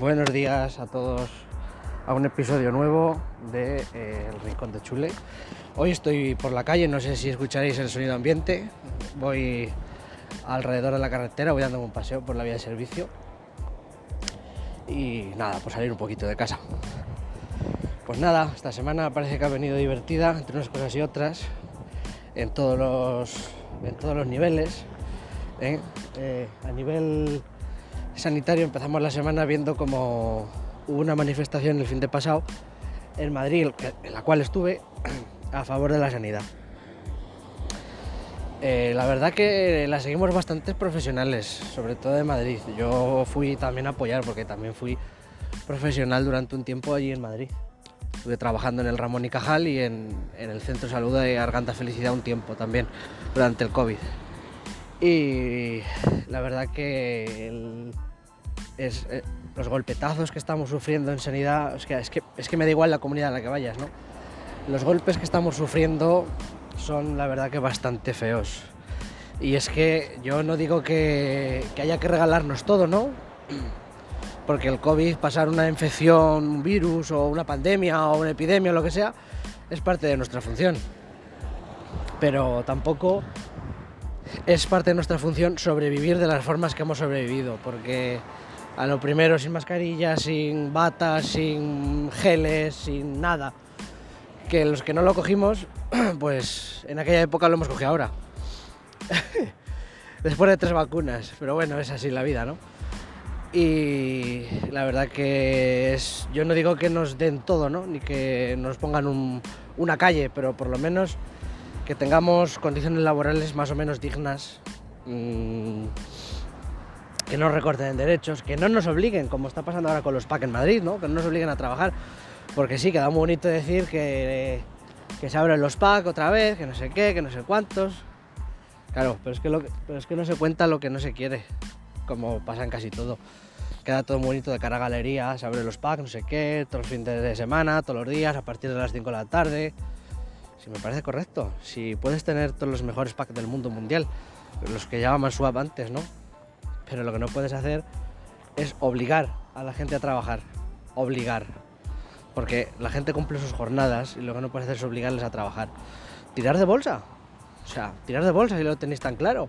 Buenos días a todos a un episodio nuevo de eh, El Rincón de Chule. Hoy estoy por la calle, no sé si escucharéis el sonido ambiente. Voy alrededor de la carretera, voy dando un paseo por la vía de servicio. Y nada, por salir un poquito de casa. Pues nada, esta semana parece que ha venido divertida entre unas cosas y otras, en todos los, en todos los niveles. ¿eh? Eh, a nivel sanitario empezamos la semana viendo como hubo una manifestación el fin de pasado en Madrid, en la cual estuve a favor de la sanidad. Eh, la verdad que la seguimos bastantes profesionales, sobre todo de Madrid. Yo fui también a apoyar porque también fui profesional durante un tiempo allí en Madrid. Estuve trabajando en el Ramón y Cajal y en, el Centro de Salud de Garganta Felicidad un tiempo también, durante el COVID. Y la verdad que es, eh, los golpetazos que estamos sufriendo en sanidad, es que, es, que, es que me da igual la comunidad a la que vayas, ¿no? Los golpes que estamos sufriendo son la verdad que bastante feos. Y es que yo no digo que, haya que regalarnos todo, ¿no? Porque el COVID, pasar una infección, un virus o una pandemia o una epidemia o lo que sea, es parte de nuestra función. Pero tampoco es parte de nuestra función sobrevivir de las formas que hemos sobrevivido, porque a lo primero sin mascarilla, sin batas, sin geles, sin nada. Que los que no lo cogimos, pues en aquella época lo hemos cogido ahora. Después de tres vacunas, pero bueno, es así la vida, ¿no? Y la verdad que es, yo no digo que nos den todo, ¿no? Ni que nos pongan un, una calle, pero por lo menos que tengamos condiciones laborales más o menos dignas, mmm, que no recorten derechos, que no nos obliguen, como está pasando ahora con los PAC en Madrid, ¿no? que no nos obliguen a trabajar, porque sí, queda muy bonito decir que, se abren los PAC otra vez, que no sé qué, que no sé cuántos. Claro, pero es, que no se cuenta lo que no se quiere, como pasa en casi todo. Queda todo bonito de cara a galería, se abren los PAC, no sé qué, todos los fines de semana, todos los días, a partir de las 5 de la tarde. Si me parece correcto, si puedes tener todos los mejores packs del mundo mundial, los que llamaban swap antes, ¿no? Pero lo que no puedes hacer es obligar a la gente a trabajar, obligar. Porque la gente cumple sus jornadas y lo que no puedes hacer es obligarles a trabajar. Tirar de bolsa, o sea, tirar de bolsa si lo tenéis tan claro.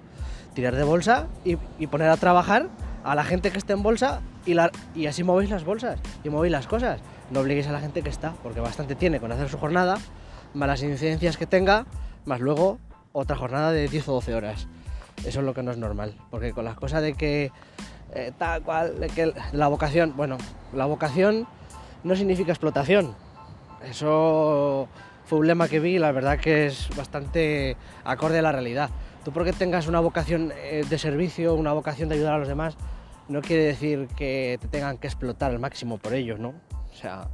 Tirar de bolsa y, poner a trabajar a la gente que esté en bolsa y así movéis las bolsas y movéis las cosas. No obliguéis a la gente que está, porque bastante tiene con hacer su jornada más las incidencias que tenga, más luego otra jornada de 10 o 12 horas. Eso es lo que no es normal, porque con las cosas de que eh, tal cual, de que la vocación, bueno, la vocación no significa explotación. Eso fue un lema que vi la verdad que es bastante acorde a la realidad. Tú porque tengas una vocación eh, de servicio, una vocación de ayudar a los demás, no quiere decir que te tengan que explotar al máximo por ellos, ¿no? O sea,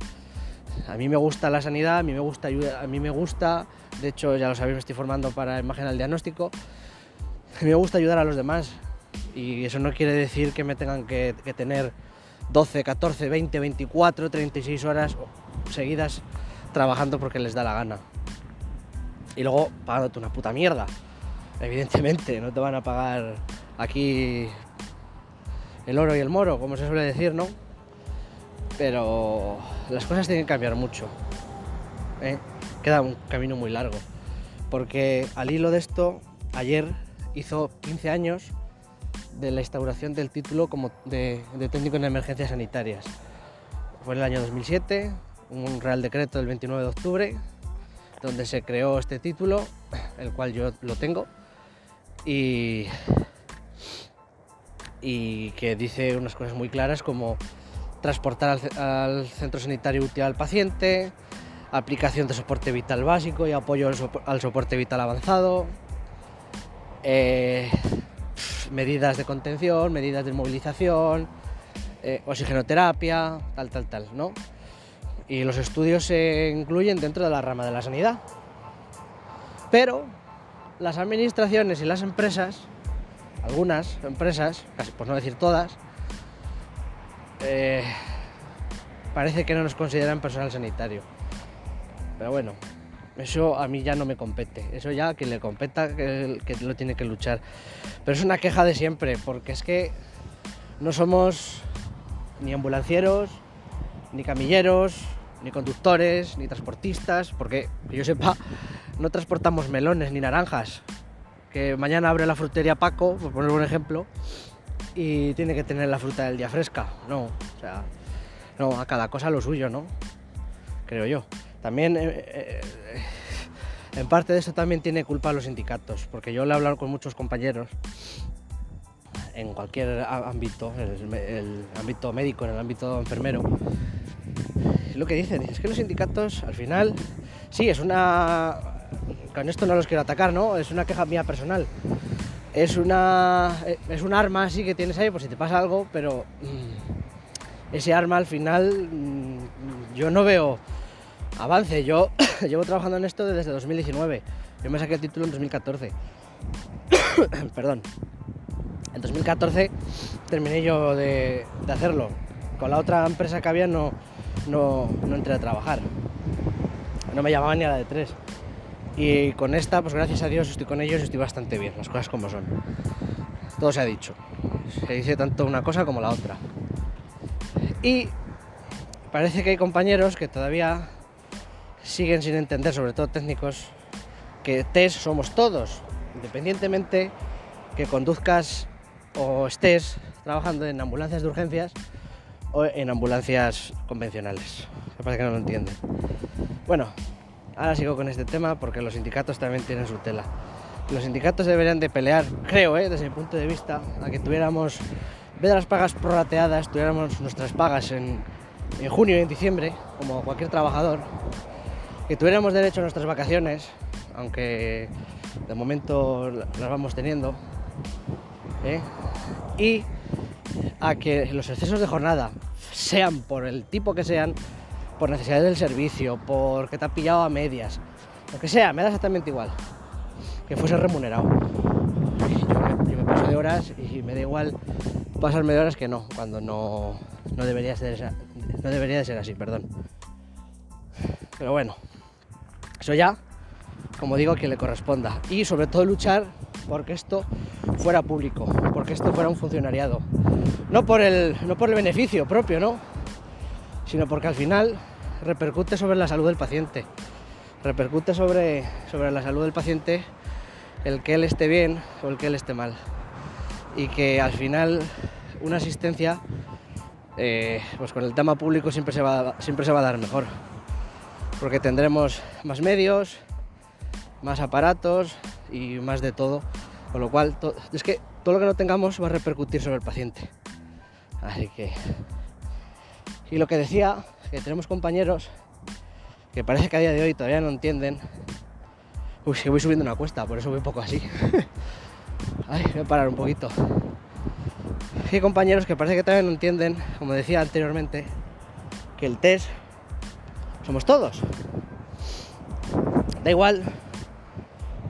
a mí me gusta la sanidad, a mí me gusta ayudar, a mí me gusta, de hecho ya lo sabéis, me estoy formando para imagen al diagnóstico, me gusta ayudar a los demás y eso no quiere decir que me tengan que, que tener 12, 14, 20, 24, 36 horas seguidas trabajando porque les da la gana. Y luego pagándote una puta mierda. Evidentemente, no te van a pagar aquí el oro y el moro, como se suele decir, ¿no? Pero las cosas tienen que cambiar mucho. ¿eh? Queda un camino muy largo. Porque al hilo de esto, ayer hizo 15 años de la instauración del título como de, técnico en emergencias sanitarias. Fue en el año 2007, un real decreto del 29 de octubre, donde se creó este título, el cual yo lo tengo, y, que dice unas cosas muy claras como transportar al, centro sanitario útil al paciente, aplicación de soporte vital básico y apoyo al soporte vital avanzado, eh, medidas de contención, medidas de movilización, eh, oxigenoterapia, tal, tal, tal, ¿no? Y los estudios se incluyen dentro de la rama de la sanidad. Pero las administraciones y las empresas, algunas empresas, casi por no decir todas, eh, parece que no nos consideran personal sanitario. Pero bueno, eso a mí ya no me compete. Eso ya que le competa, que, que, lo tiene que luchar. Pero es una queja de siempre, porque es que no somos ni ambulancieros, ni camilleros, ni conductores, ni transportistas, porque que yo sepa, no transportamos melones ni naranjas. Que mañana abre la frutería Paco, por poner un ejemplo, y tiene que tener la fruta del día fresca. No, o sea, no, a cada cosa lo suyo, ¿no? Creo yo. También, eh, eh, en parte de eso también tiene culpa los sindicatos, porque yo le he hablado con muchos compañeros en cualquier ámbito, el, el ámbito médico, en el ámbito enfermero, lo que dicen es que los sindicatos al final, sí, es una... Con esto no los quiero atacar, ¿no? Es una queja mía personal. Es una... Es un arma así que tienes ahí por si te pasa algo, pero mm, ese arma al final mm, yo no veo avance. Yo llevo trabajando en esto desde 2019. Yo me saqué el título en 2014. Perdón. En 2014 terminé yo de, hacerlo. Con la otra empresa que había no, no, no entré a trabajar. No me llamaban ni a la de tres. Y con esta, pues gracias a Dios estoy con ellos y estoy bastante bien, las cosas como son. Todo se ha dicho. Se dice tanto una cosa como la otra. Y parece que hay compañeros que todavía siguen sin entender, sobre todo técnicos, que test somos todos, independientemente que conduzcas o estés trabajando en ambulancias de urgencias o en ambulancias convencionales. Me parece que no lo entienden. Bueno, ahora sigo con este tema porque los sindicatos también tienen su tela. Los sindicatos deberían de pelear, creo, ¿eh? desde mi punto de vista, a que tuviéramos, en vez de las pagas prorrateadas, tuviéramos nuestras pagas en, en junio y en diciembre, como cualquier trabajador, que tuviéramos derecho a nuestras vacaciones, aunque de momento las vamos teniendo, ¿eh? y a que los excesos de jornada, sean por el tipo que sean, por necesidades del servicio, porque te ha pillado a medias, lo que sea, me da exactamente igual, que fuese remunerado. Yo me, paso de horas y me da igual pasarme de horas que no, cuando no, no, debería, no debería de ser así, perdón. Pero bueno, eso ya, como digo, que le corresponda. Y sobre todo luchar porque esto fuera público, porque esto fuera un funcionariado. No por el, no por el beneficio propio, ¿no? Sino porque al final repercute sobre la salud del paciente. Repercute sobre, sobre la salud del paciente el que él esté bien o el que él esté mal. Y que al final una asistencia, eh, pues con el tema público siempre se, va, siempre se va a dar mejor. Porque tendremos más medios, más aparatos y más de todo. Con lo cual, es que todo lo que no tengamos va a repercutir sobre el paciente. Así que... Y lo que decía, que tenemos compañeros que parece que a día de hoy todavía no entienden. Uy, que voy subiendo una cuesta, por eso voy un poco así. Ay, voy a parar un poquito. Hay compañeros que parece que todavía no entienden, como decía anteriormente, que el test somos todos. Da igual,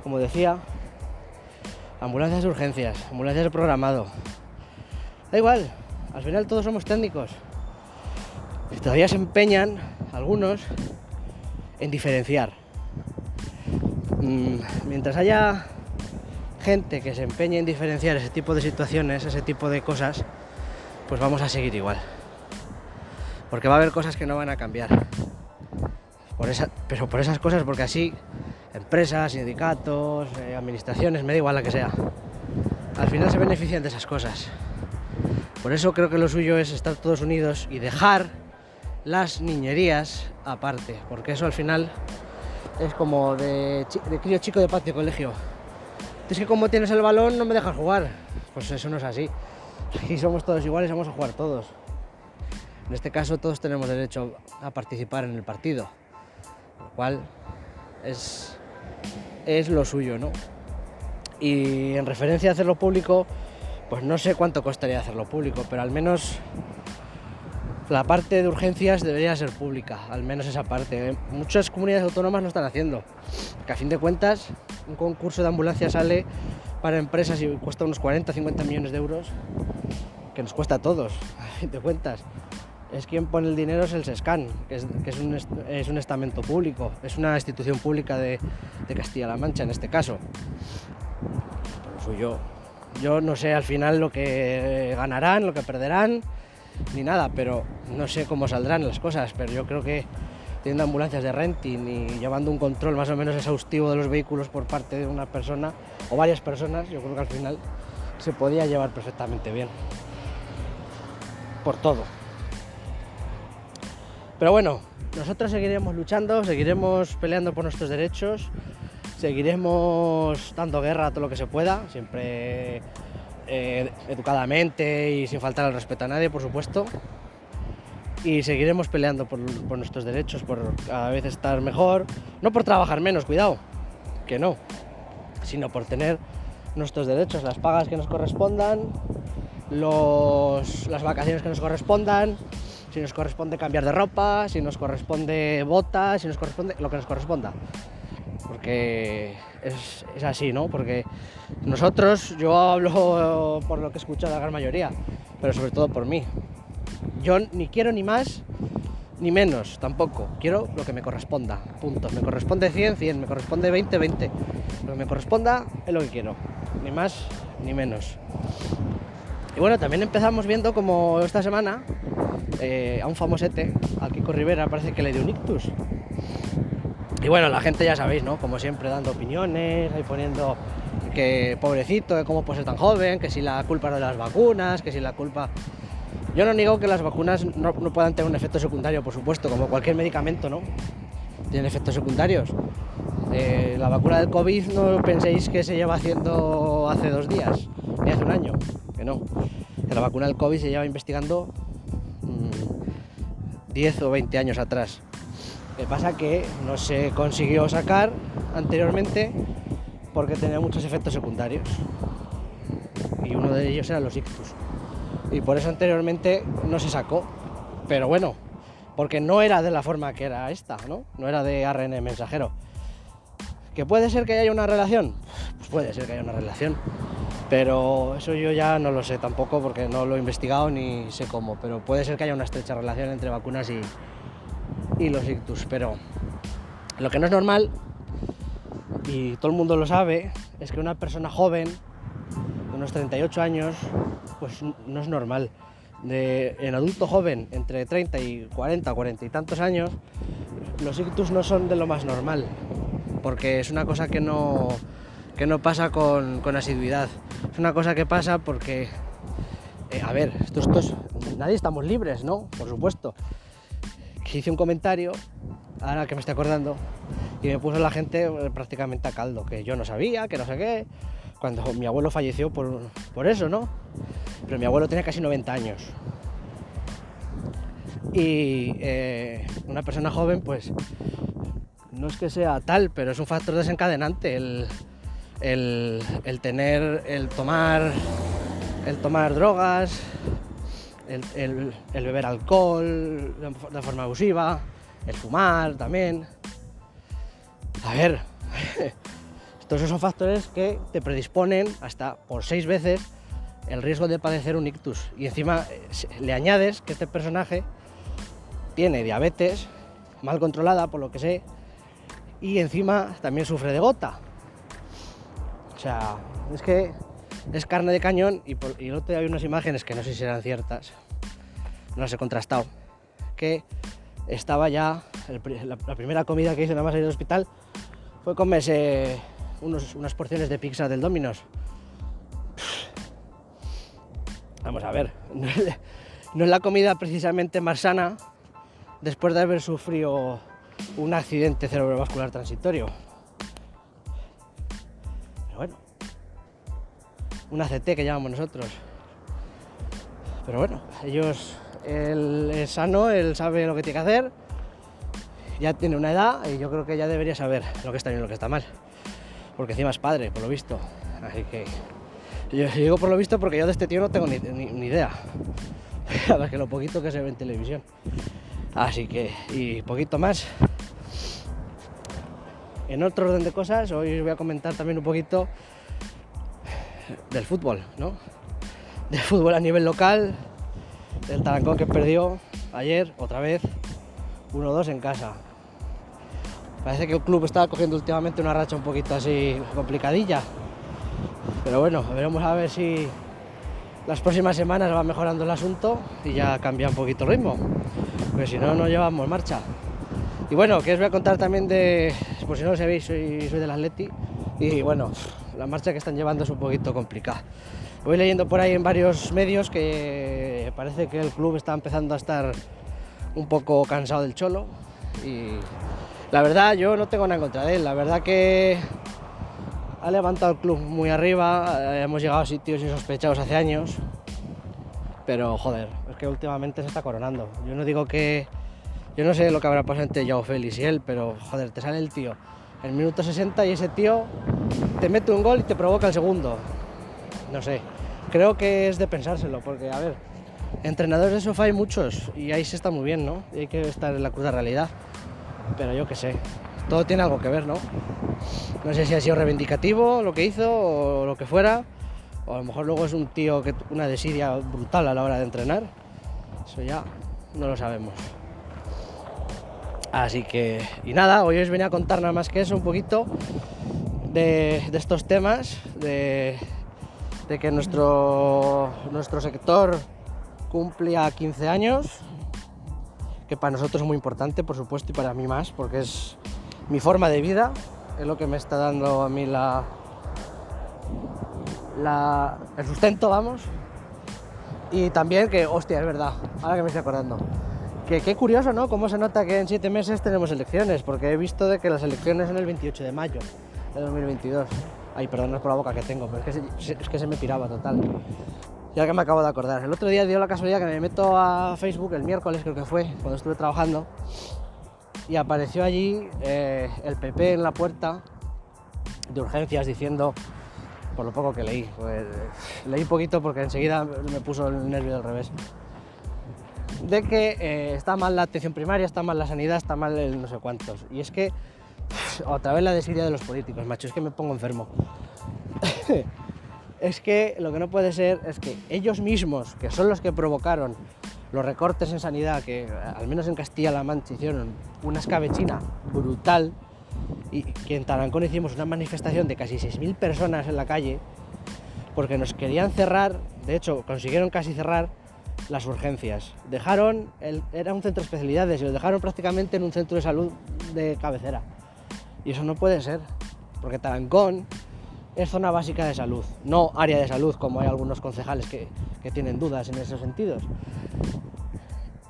como decía, ambulancias de urgencias, ambulancias de programado. Da igual, al final todos somos técnicos. Y todavía se empeñan algunos en diferenciar. Mm, mientras haya gente que se empeñe en diferenciar ese tipo de situaciones, ese tipo de cosas, pues vamos a seguir igual. Porque va a haber cosas que no van a cambiar. Por pero por esas cosas, porque así empresas, sindicatos, eh, administraciones, me da igual la que sea, al final se benefician de esas cosas. Por eso creo que lo suyo es estar todos unidos y dejar las niñerías aparte, porque eso al final es como de, de crío chico de patio colegio. Es que como tienes el balón no me dejas jugar. Pues eso no es así. Aquí somos todos iguales, vamos a jugar todos. En este caso todos tenemos derecho a participar en el partido, es, es lo suyo, ¿no? Y en referencia a hacerlo público, pues no sé cuánto costaría hacerlo público, pero al menos la parte de urgencias debería ser pública, al menos esa parte. Muchas comunidades autónomas lo están haciendo, que a fin de cuentas un concurso de ambulancia sale para empresas y cuesta unos 40, 50 millones de euros, que nos cuesta a todos, a fin de cuentas. Es quien pone el dinero es el SESCAN, que es, un, es un, estamento público, es una institución pública de, Castilla-La Mancha en este caso. Por lo suyo, yo no sé al final lo que ganarán, lo que perderán, ni nada, pero no sé cómo saldrán las cosas, pero yo creo que teniendo ambulancias de renting y llevando un control más o menos exhaustivo de los vehículos por parte de una persona o varias personas, yo creo que al final se podía llevar perfectamente bien. Por todo. Pero bueno, nosotros seguiremos luchando, seguiremos peleando por nuestros derechos, seguiremos dando guerra a todo lo que se pueda, siempre eh, educadamente y sin faltar al respeto a nadie, por supuesto. Y seguiremos peleando por, por nuestros derechos, por cada vez estar mejor, no por trabajar menos, cuidado, que no, sino por tener nuestros derechos, las pagas que nos correspondan, los, las vacaciones que nos correspondan, si nos corresponde cambiar de ropa, si nos corresponde botas, si nos corresponde lo que nos corresponda. Porque es, es así, ¿no? Porque nosotros, yo hablo por lo que he escuchado la gran mayoría, pero sobre todo por mí. Yo ni quiero ni más ni menos tampoco. Quiero lo que me corresponda. Punto. Me corresponde 100, 100. Me corresponde 20, 20. Lo que me corresponda es lo que quiero. Ni más ni menos. Y bueno, también empezamos viendo como esta semana eh, a un famosete, al Kiko Rivera, parece que le dio un ictus. Y bueno, la gente ya sabéis, ¿no? Como siempre dando opiniones, ahí poniendo que pobrecito, cómo puede ser tan joven, que si la culpa es de las vacunas, que si la culpa... Yo no niego que las vacunas no, puedan tener un efecto secundario, por supuesto, como cualquier medicamento, ¿no? Tienen efectos secundarios. Eh, la vacuna del COVID no penséis que se lleva haciendo hace dos días, ni hace un año, que no. Que la vacuna del COVID se lleva investigando 10 o 20 años atrás. Lo que pasa que no se consiguió sacar anteriormente porque tenía muchos efectos secundarios. Y uno de ellos era los ictus. Y por eso anteriormente no se sacó. Pero bueno, porque no era de la forma que era esta, ¿no? No era de ARN mensajero. ¿Que puede ser que haya una relación? Pues puede ser que haya una relación. Pero eso yo ya no lo sé tampoco porque no lo he investigado ni sé cómo. Pero puede ser que haya una estrecha relación entre vacunas y, los ictus. Pero lo que no es normal, y todo el mundo lo sabe, es que una persona joven, de unos 38 años, pues no es normal. De, en adulto joven, entre 30 y 40, 40 y tantos años, los ictus no son de lo más normal porque es una cosa que no, que no pasa con, con asiduidad. Es una cosa que pasa porque, eh, a ver, esto, esto es, nadie estamos libres, ¿no? Por supuesto. Hice un comentario, ahora que me estoy acordando, y me puso la gente eh, prácticamente a caldo, que yo no sabía, que no sé qué, cuando mi abuelo falleció por, por eso, ¿no? Pero mi abuelo tenía casi 90 años. Y eh, una persona joven, pues no es que sea tal, pero es un factor desencadenante el, el, el tener, el tomar, el tomar drogas, el, el, beber alcohol de forma abusiva, el fumar también. A ver, todos esos son factores que te predisponen hasta por seis veces el riesgo de padecer un ictus. Y encima le añades que este personaje tiene diabetes mal controlada, por lo que sé, y encima también sufre de gota. O sea, es que es carne de cañón y, por, el otro día hay unas imágenes que no sé si eran ciertas, no las he contrastado, que estaba ya, la, la, primera comida que hice nada más salir del hospital fue comerse unos, unas porciones de pizza del Domino's. Vamos a ver, no es, no es la comida precisamente más sana después de haber sufrido un accidente cerebrovascular transitorio. Un ACT que llamamos nosotros. Pero bueno, ellos, él es sano, él sabe lo que tiene que hacer, ya tiene una edad y yo creo que ya debería saber lo que está bien y lo que está mal. Porque encima es padre, por lo visto. Así que yo digo por lo visto porque yo de este tío no tengo ni, ni, ni idea. Que lo poquito que se ve en televisión. Así que, y poquito más. En otro orden de cosas, hoy os voy a comentar también un poquito del fútbol, ¿no? Del fútbol a nivel local, del Tarancón que perdió ayer, otra vez, 1-2 en casa. Parece que el club está cogiendo últimamente una racha un poquito así complicadilla. Pero bueno, veremos a ver si las próximas semanas va mejorando el asunto y ya cambia un poquito el ritmo, porque si no, no llevamos marcha. Y bueno, que os voy a contar también de, por si no lo sabéis, soy, soy del Atleti y bueno, la marcha que están llevando es un poquito complicada. Voy leyendo por ahí en varios medios que parece que el club está empezando a estar un poco cansado del cholo y la verdad yo no tengo nada en contra de él, la verdad que ha levantado el club muy arriba, eh, hemos llegado a sitios insospechados hace años, pero joder, es que últimamente se está coronando. Yo no digo que. Yo no sé lo que habrá pasado entre Joao Félix y él, pero joder, te sale el tío el minuto 60 y ese tío te mete un gol y te provoca el segundo. No sé, creo que es de pensárselo, porque a ver, entrenadores de sofá hay muchos y ahí se está muy bien, ¿no? Y hay que estar en la cruda realidad. Pero yo qué sé, todo tiene algo que ver, ¿no? No sé si ha sido reivindicativo lo que hizo o lo que fuera, o a lo mejor luego es un tío que una desidia brutal a la hora de entrenar. Eso ya no lo sabemos. Así que, y nada, hoy os venía a contar nada más que eso, un poquito de, estos temas, de, que nuestro, nuestro sector cumplía 15 años, que para nosotros es muy importante, por supuesto, y para mí más, porque es mi forma de vida, es lo que me está dando a mí la, la, el sustento, vamos. Y también que, hostia, es verdad, ahora que me estoy acordando. Que qué curioso, ¿no? Cómo se nota que en siete meses tenemos elecciones, porque he visto de que las elecciones son el 28 de mayo de 2022. Ay, perdón por la boca que tengo, pero es que se, es que se me piraba total. Ya que me acabo de acordar. El otro día dio la casualidad que me meto a Facebook, el miércoles creo que fue, cuando estuve trabajando, y apareció allí eh, el PP en la puerta de urgencias diciendo, por lo poco que leí, pues, leí poquito porque enseguida me puso el nervio del revés, de que eh, está mal la atención primaria, está mal la sanidad, está mal el no sé cuántos. Y es que, otra vez la desidia de los políticos, macho, es que me pongo enfermo. es que lo que no puede ser es que ellos mismos, que son los que provocaron los recortes en sanidad, que al menos en Castilla-La Mancha hicieron una escabechina brutal, y que en Tarancón hicimos una manifestación de casi 6.000 personas en la calle, porque nos querían cerrar, de hecho consiguieron casi cerrar las urgencias. Dejaron, era un centro de especialidades y lo dejaron prácticamente en un centro de salud de cabecera. Y eso no puede ser, porque Tarancón es zona básica de salud, no área de salud como hay algunos concejales que, que tienen dudas en esos sentidos.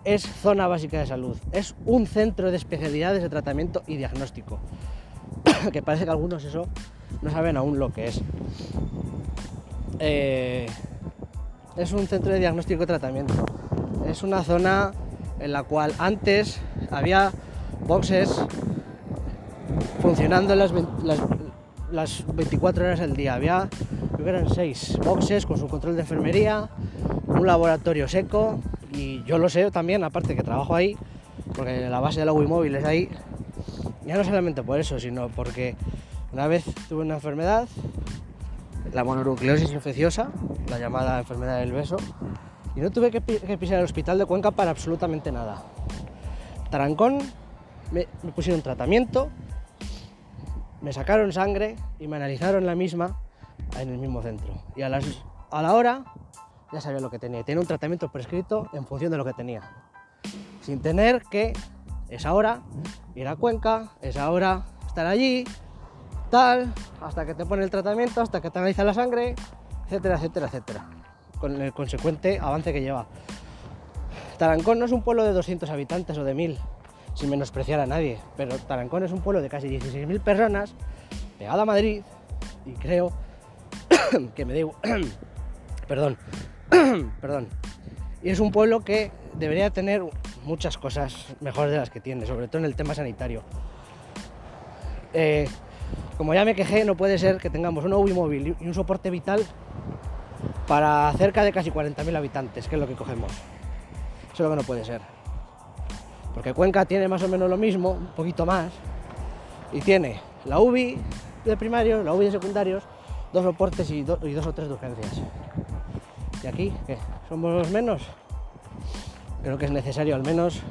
Es zona básica de salud, es un centro de especialidades de tratamiento y diagnóstico, que parece que algunos eso no saben aún lo que es. Eh, es un centro de diagnóstico y tratamiento. Es una zona en la cual antes había boxes funcionando las, las, las 24 horas del día. Había, creo eran 6 boxes con su control de enfermería, un laboratorio seco y yo lo sé también, aparte que trabajo ahí, porque la base de la móvil es ahí. Ya no solamente por eso, sino porque una vez tuve una enfermedad, la mononucleosis infecciosa, la llamada enfermedad del beso, y no tuve que, pisar el hospital de Cuenca para absolutamente nada. Tarancón, me, me pusieron tratamiento, me sacaron sangre y me analizaron la misma en el mismo centro. Y a, la hora ya sabía lo que tenía. Tenía un tratamiento prescrito en función de lo que tenía. Sin tener que esa hora ir a Cuenca, esa hora estar allí, tal, hasta que te pone el tratamiento, hasta que te analiza la sangre, etcétera, etcétera, etcétera. Con el consecuente avance que lleva. Tarancón no es un pueblo de 200 habitantes o de 1000, sin menospreciar a nadie, pero Tarancón es un pueblo de casi 16.000 personas, pegado a Madrid, y creo que me digo, perdón, perdón, y es un pueblo que debería tener muchas cosas mejores de las que tiene, sobre todo en el tema sanitario. Eh, como ya me quejé, no puede ser que tengamos una UBI móvil y un soporte vital para cerca de casi 40.000 habitantes, que es lo que cogemos. Eso es lo que no puede ser. Porque Cuenca tiene más o menos lo mismo, un poquito más, y tiene la UBI de primarios, la UBI de secundarios, dos soportes y, do, y dos o tres de urgencias. ¿Y aquí qué? ¿Somos menos? Creo que es necesario al menos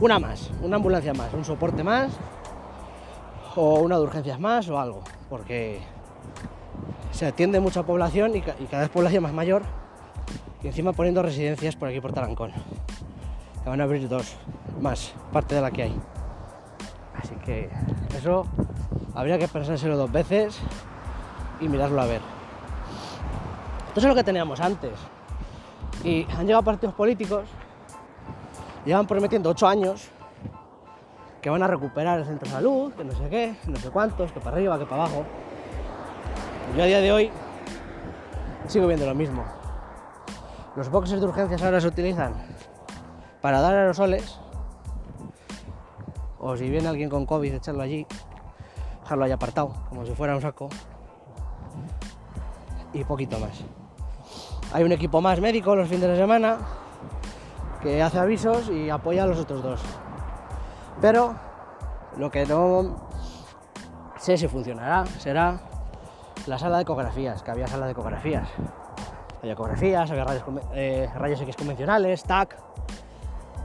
una más, una ambulancia más, un soporte más, o una de urgencias más o algo, porque se atiende mucha población y, y cada vez población más mayor y encima poniendo residencias por aquí por Tarancón. Que van a abrir dos más, parte de la que hay. Así que eso habría que pensárselo dos veces y mirarlo a ver. Esto es lo que teníamos antes. Y han llegado partidos políticos, llevan prometiendo ocho años que van a recuperar el centro de salud, que no sé qué, no sé cuántos, que para arriba, que para abajo. Yo a día de hoy sigo viendo lo mismo. Los boxes de urgencias ahora se utilizan para dar aerosoles, o si viene alguien con COVID, echarlo allí, dejarlo ahí apartado, como si fuera un saco, y poquito más. Hay un equipo más médico los fines de semana que hace avisos y apoya a los otros dos. Pero lo que no sé si funcionará será la sala de ecografías, que había sala de ecografías. Había ecografías, había rayos, eh, rayos X convencionales, TAC.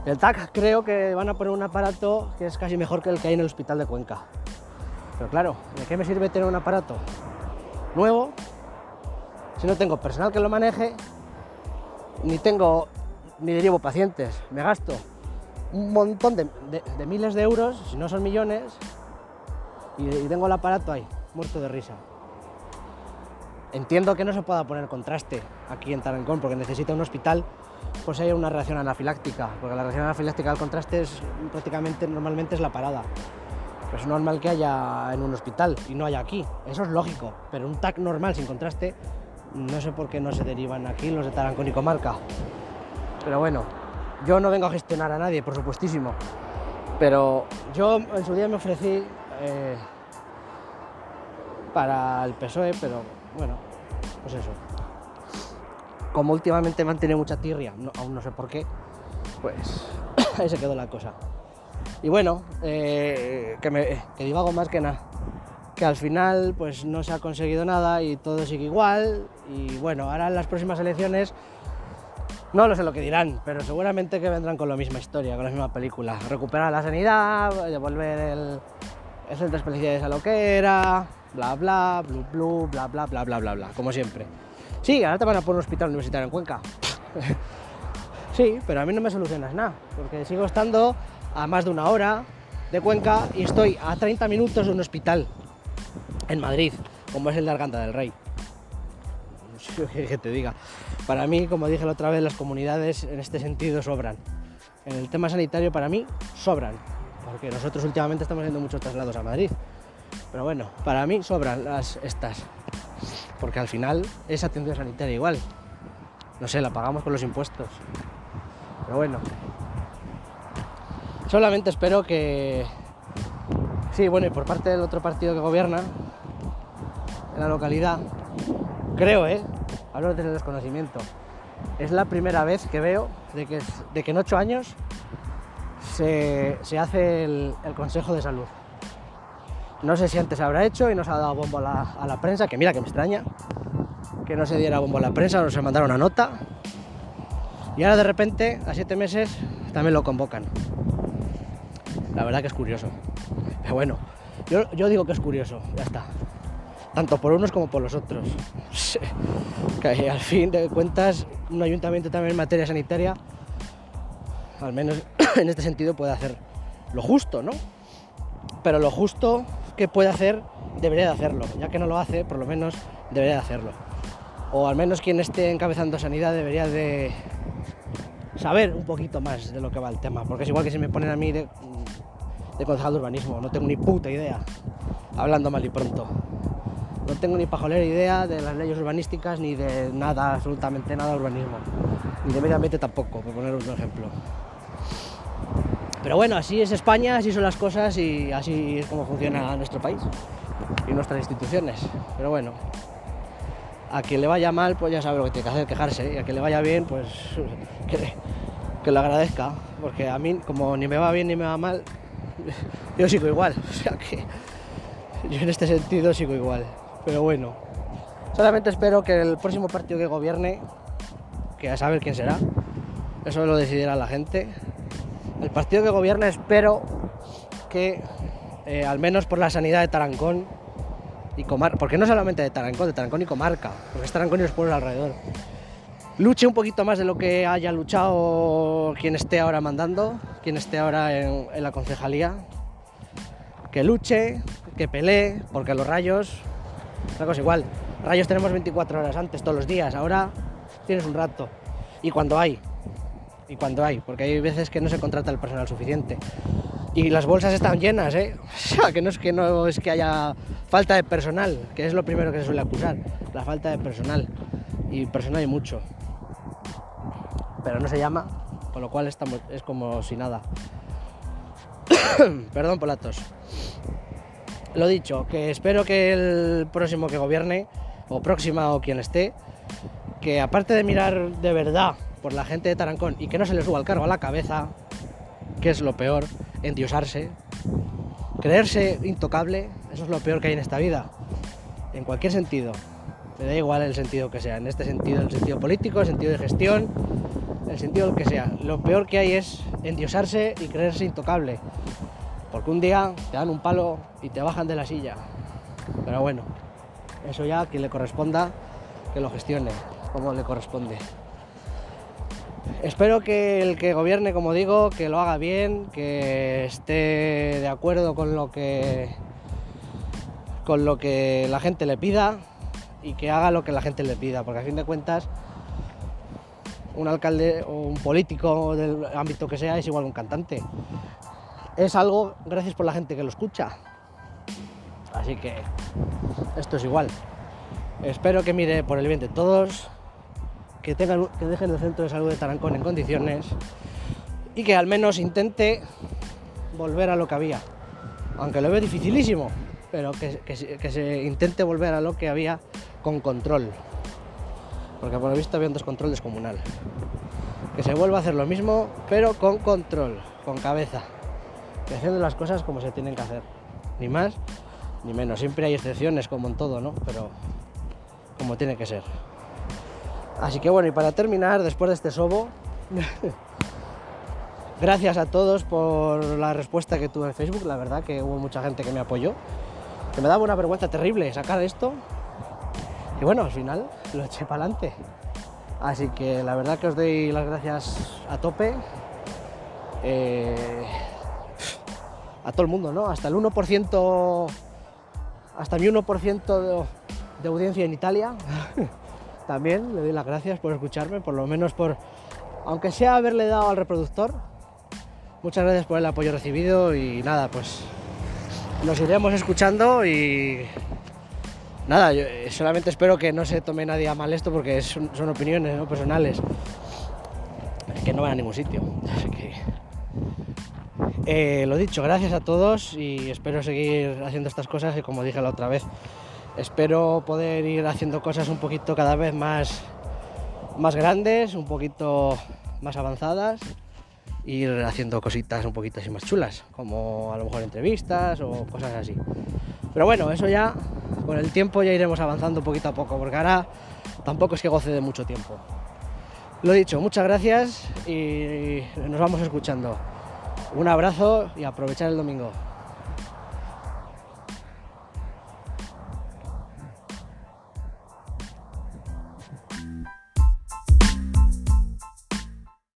El TAC creo que van a poner un aparato que es casi mejor que el que hay en el hospital de Cuenca. Pero claro, ¿de qué me sirve tener un aparato nuevo si no tengo personal que lo maneje, ni tengo ni derivo pacientes? Me gasto un montón de, miles de euros, si no son millones, y, tengo el aparato ahí, muerto de risa. Entiendo que no se pueda poner contraste aquí en Tarancón porque necesita un hospital pues hay una reacción anafiláctica, porque la reacción anafiláctica al contraste es prácticamente normalmente es la parada. Pues es normal que haya en un hospital y no haya aquí, eso es lógico, pero un TAC normal sin contraste no sé por qué no se derivan aquí los de Tarancón y comarca. Pero bueno, yo no vengo a gestionar a nadie, por supuestísimo, pero yo en su día me ofrecí eh, para el PSOE, pero bueno, pues eso. Como últimamente me han tenido mucha tirria, aún no sé por qué, pues ahí se quedó la cosa. Y bueno, eh, que, me, que divago más que nada. Que al final pues no se ha conseguido nada y todo sigue igual. Y bueno, ahora en las próximas elecciones no lo sé lo que dirán, pero seguramente que vendrán con la misma historia, con la misma película. Recuperar la sanidad, devolver el, el centro de especialidades a lo que era, bla bla, blu blu, bla bla bla bla bla bla, como siempre. Sí, ahora te van a poner un hospital universitario en Cuenca. sí, pero a mí no me solucionas nada, porque sigo estando a más de una hora de Cuenca y estoy a 30 minutos de un hospital en Madrid, como es el de Arganda del Rey. que te diga. Para mí, como dije la otra vez, las comunidades en este sentido sobran. En el tema sanitario, para mí, sobran. Porque nosotros últimamente estamos haciendo muchos traslados a Madrid. Pero bueno, para mí sobran las estas. Porque al final es atención sanitaria igual. No sé, la pagamos con los impuestos. Pero bueno. Solamente espero que... Sí, bueno, y por parte del otro partido que gobierna en la localidad, creo, ¿eh? Hablo desde el desconocimiento. Es la primera vez que veo de que, de que en ocho años se, hace el Consejo de Salud. No sé si antes se habrá hecho y nos ha dado bombo a la, prensa, que mira que me extraña que no se diera bombo a la prensa, no se mandara una nota. Y ahora de repente, a siete meses, también lo convocan. La verdad que es curioso. Pero bueno, yo, yo digo que es curioso, ya está. Tanto por unos como por los otros. que al fin de cuentas, un ayuntamiento también en materia sanitaria, al menos en este sentido, puede hacer lo justo, ¿no? Pero lo justo que puede hacer, debería de hacerlo. Ya que no lo hace, por lo menos debería de hacerlo. O al menos quien esté encabezando sanidad debería de saber un poquito más de lo que va el tema. Porque es igual que si me ponen a mí de, de concejal de urbanismo, no tengo ni puta idea, hablando mal y pronto. No tengo ni pajolera idea de las leyes urbanísticas ni de nada, absolutamente nada de urbanismo. Ni de medio ambiente tampoco, por poner un ejemplo. Pero bueno, así es España, así son las cosas y así es como funciona nuestro país y nuestras instituciones. Pero bueno, a quien le vaya mal, pues ya sabe lo que tiene que hacer, quejarse. Y a quien le vaya bien, pues que, lo agradezca. Porque a mí, como ni me va bien ni me va mal, yo sigo igual. O sea que yo en este sentido sigo igual. Pero bueno, solamente espero que el próximo partido que gobierne, que a saber quién será, eso lo decidirá la gente, el partido que gobierna espero que, eh, al menos por la sanidad de Tarancón y Comarca, porque no solamente de Tarancón, de Tarancón y Comarca, porque es Tarancón y los pueblos alrededor, luche un poquito más de lo que haya luchado quien esté ahora mandando, quien esté ahora en, en la concejalía. Que luche, que pelee, porque los rayos, una cosa igual, rayos tenemos 24 horas antes, todos los días, ahora tienes un rato. Y cuando hay, y cuando hay, porque hay veces que no se contrata el personal suficiente. Y las bolsas están llenas, ¿eh? O sea, que no es que no es que haya falta de personal, que es lo primero que se suele acusar, la falta de personal. Y personal hay mucho. Pero no se llama, con lo cual estamos, es como si nada. Perdón por la tos. Lo dicho, que espero que el próximo que gobierne, o próxima o quien esté, que aparte de mirar de verdad por la gente de Tarancón y que no se le suba el cargo a la cabeza, que es lo peor, endiosarse, creerse intocable, eso es lo peor que hay en esta vida, en cualquier sentido. Me da igual el sentido que sea, en este sentido, el sentido político, el sentido de gestión, el sentido que sea. Lo peor que hay es endiosarse y creerse intocable. Porque un día te dan un palo y te bajan de la silla. Pero bueno, eso ya a quien le corresponda que lo gestione como le corresponde. Espero que el que gobierne, como digo, que lo haga bien, que esté de acuerdo con lo que con lo que la gente le pida y que haga lo que la gente le pida, porque a fin de cuentas un alcalde o un político del ámbito que sea es igual un cantante. Es algo gracias por la gente que lo escucha. Así que esto es igual. Espero que mire por el bien de todos, que, tengan, que dejen el centro de salud de Tarancón en condiciones y que al menos intente volver a lo que había. Aunque lo veo dificilísimo, pero que, que, se intente volver a lo que había con control. Porque por lo visto había un descontrol descomunal. Que se vuelva a hacer lo mismo, pero con control, con cabeza. Haciendo las cosas como se tienen que hacer. Ni más ni menos. Siempre hay excepciones, como en todo, ¿no? Pero como tiene que ser. Así que bueno, y para terminar, después de este sobo, gracias a todos por la respuesta que tuve en Facebook. La verdad que hubo mucha gente que me apoyó. Que me daba una vergüenza terrible sacar esto. Y bueno, al final lo eché para adelante. Así que la verdad que os doy las gracias a tope. Eh, a todo el mundo, ¿no? Hasta el 1%, hasta mi 1% de, de audiencia en Italia. También le doy las gracias por escucharme, por lo menos por, aunque sea haberle dado al reproductor. Muchas gracias por el apoyo recibido y nada, pues nos iremos escuchando y nada, yo solamente espero que no se tome nadie a mal esto porque son, son opiniones ¿no? personales que no van a ningún sitio. Así que eh, lo dicho, gracias a todos y espero seguir haciendo estas cosas y como dije la otra vez, espero poder ir haciendo cosas un poquito cada vez más, más grandes, un poquito más avanzadas, ir haciendo cositas un poquito así más chulas, como a lo mejor entrevistas o cosas así. Pero bueno, eso ya con el tiempo ya iremos avanzando poquito a poco, porque ahora tampoco es que goce de mucho tiempo. Lo dicho, muchas gracias y nos vamos escuchando. Un abrazo y aprovechar el domingo.